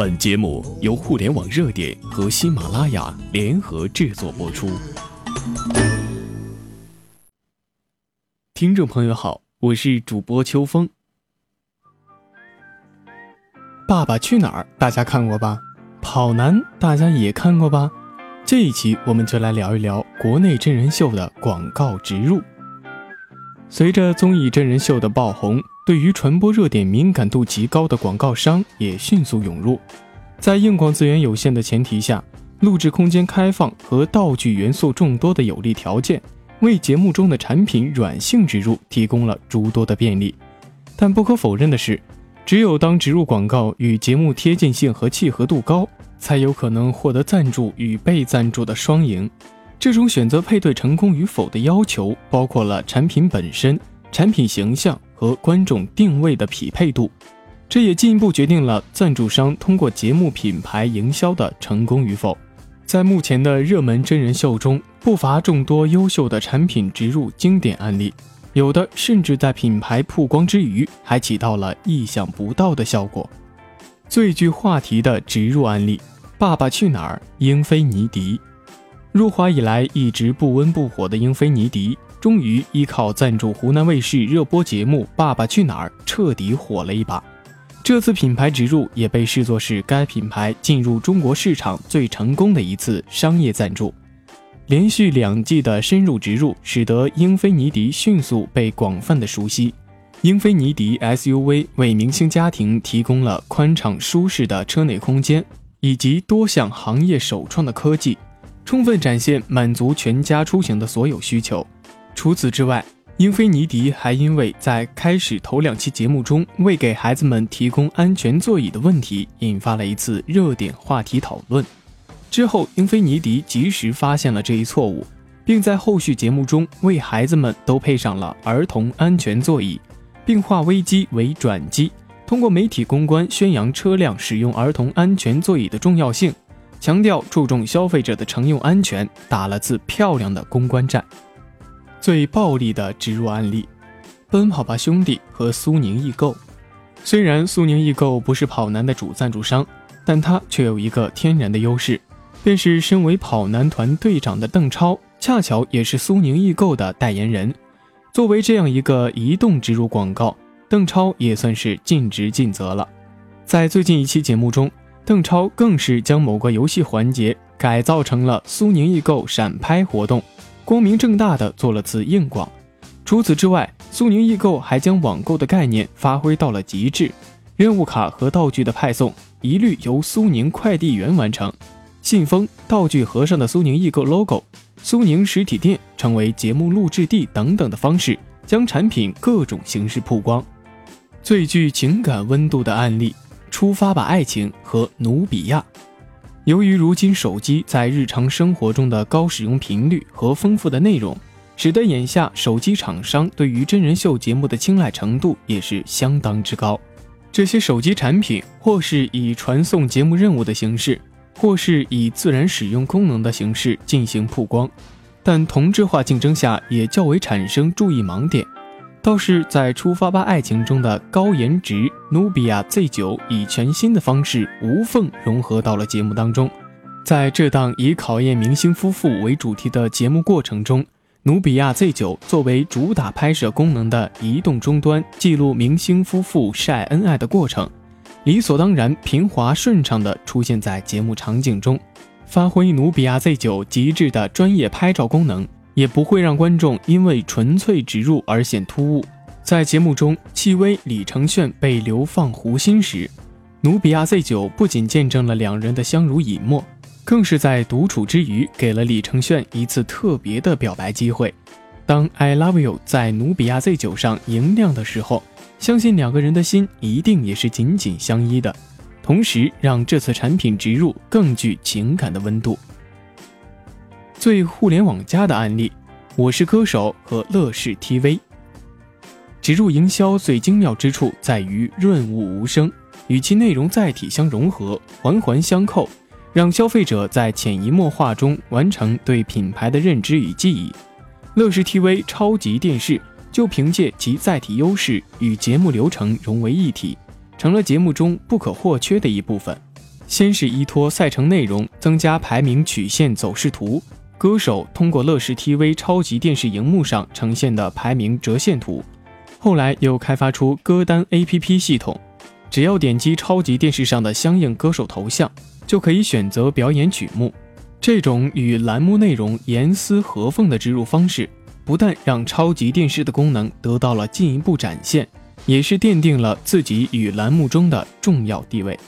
本节目由互联网热点和喜马拉雅联合制作播出。听众朋友好，我是主播秋风。《爸爸去哪儿》大家看过吧？《跑男》大家也看过吧？这一期我们就来聊一聊国内真人秀的广告植入。随着综艺真人秀的爆红，对于传播热点敏感度极高的广告商也迅速涌入。在硬广资源有限的前提下，录制空间开放和道具元素众多的有利条件，为节目中的产品软性植入提供了诸多的便利。但不可否认的是，只有当植入广告与节目贴近性和契合度高，才有可能获得赞助与被赞助的双赢。这种选择配对成功与否的要求，包括了产品本身、产品形象和观众定位的匹配度。这也进一步决定了赞助商通过节目品牌营销的成功与否。在目前的热门真人秀中，不乏众多优秀的产品植入经典案例，有的甚至在品牌曝光之余，还起到了意想不到的效果。最具话题的植入案例，《爸爸去哪儿》英菲尼迪。入华以来一直不温不火的英菲尼迪，终于依靠赞助湖南卫视热播节目《爸爸去哪儿》彻底火了一把。这次品牌植入也被视作是该品牌进入中国市场最成功的一次商业赞助。连续两季的深入植入，使得英菲尼迪迅速被广泛的熟悉。英菲尼迪 SUV 为明星家庭提供了宽敞舒适的车内空间，以及多项行业首创的科技。充分展现满足全家出行的所有需求。除此之外，英菲尼迪还因为在开始头两期节目中未给孩子们提供安全座椅的问题，引发了一次热点话题讨论。之后，英菲尼迪及时发现了这一错误，并在后续节目中为孩子们都配上了儿童安全座椅，并化危机为转机，通过媒体公关宣扬车辆使用儿童安全座椅的重要性。强调注重消费者的乘用安全，打了次漂亮的公关战。最暴力的植入案例：奔跑吧兄弟和苏宁易购。虽然苏宁易购不是跑男的主赞助商，但它却有一个天然的优势，便是身为跑男团队长的邓超，恰巧也是苏宁易购的代言人。作为这样一个移动植入广告，邓超也算是尽职尽责了。在最近一期节目中。邓超更是将某个游戏环节改造成了苏宁易购闪拍活动，光明正大的做了次硬广。除此之外，苏宁易购还将网购的概念发挥到了极致，任务卡和道具的派送一律由苏宁快递员完成，信封、道具盒上的苏宁易购 logo、苏宁实体店成为节目录制地等等的方式，将产品各种形式曝光。最具情感温度的案例。出发吧，爱情和努比亚。由于如今手机在日常生活中的高使用频率和丰富的内容，使得眼下手机厂商对于真人秀节目的青睐程度也是相当之高。这些手机产品或是以传送节目任务的形式，或是以自然使用功能的形式进行曝光，但同质化竞争下也较为产生注意盲点。倒是在《出发吧，爱情》中的高颜值努比亚 Z 九以全新的方式无缝融合到了节目当中。在这档以考验明星夫妇为主题的节目过程中，努比亚 Z 九作为主打拍摄功能的移动终端，记录明星夫妇晒恩爱的过程，理所当然、平滑顺畅地出现在节目场景中，发挥努比亚 Z 九极致的专业拍照功能。也不会让观众因为纯粹植入而显突兀。在节目中，戚薇、李承铉被流放湖心时，努比亚 Z 九不仅见证了两人的相濡以沫，更是在独处之余给了李承铉一次特别的表白机会。当 I love you 在努比亚 Z 九上莹亮的时候，相信两个人的心一定也是紧紧相依的，同时让这次产品植入更具情感的温度。最互联网加的案例，《我是歌手》和乐视 TV。植入营销最精妙之处在于润物无声，与其内容载体相融合，环环相扣，让消费者在潜移默化中完成对品牌的认知与记忆。乐视 TV 超级电视就凭借其载体优势与节目流程融为一体，成了节目中不可或缺的一部分。先是依托赛程内容增加排名曲线走势图，歌手通过乐视 TV 超级电视荧幕上呈现的排名折线图，后来又开发出歌单 APP 系统，只要点击超级电视上的相应歌手头像，就可以选择表演曲目。这种与栏目内容严丝合缝的植入方式，不但让超级电视的功能得到了进一步展现，也是奠定了自己与栏目中的重要地位。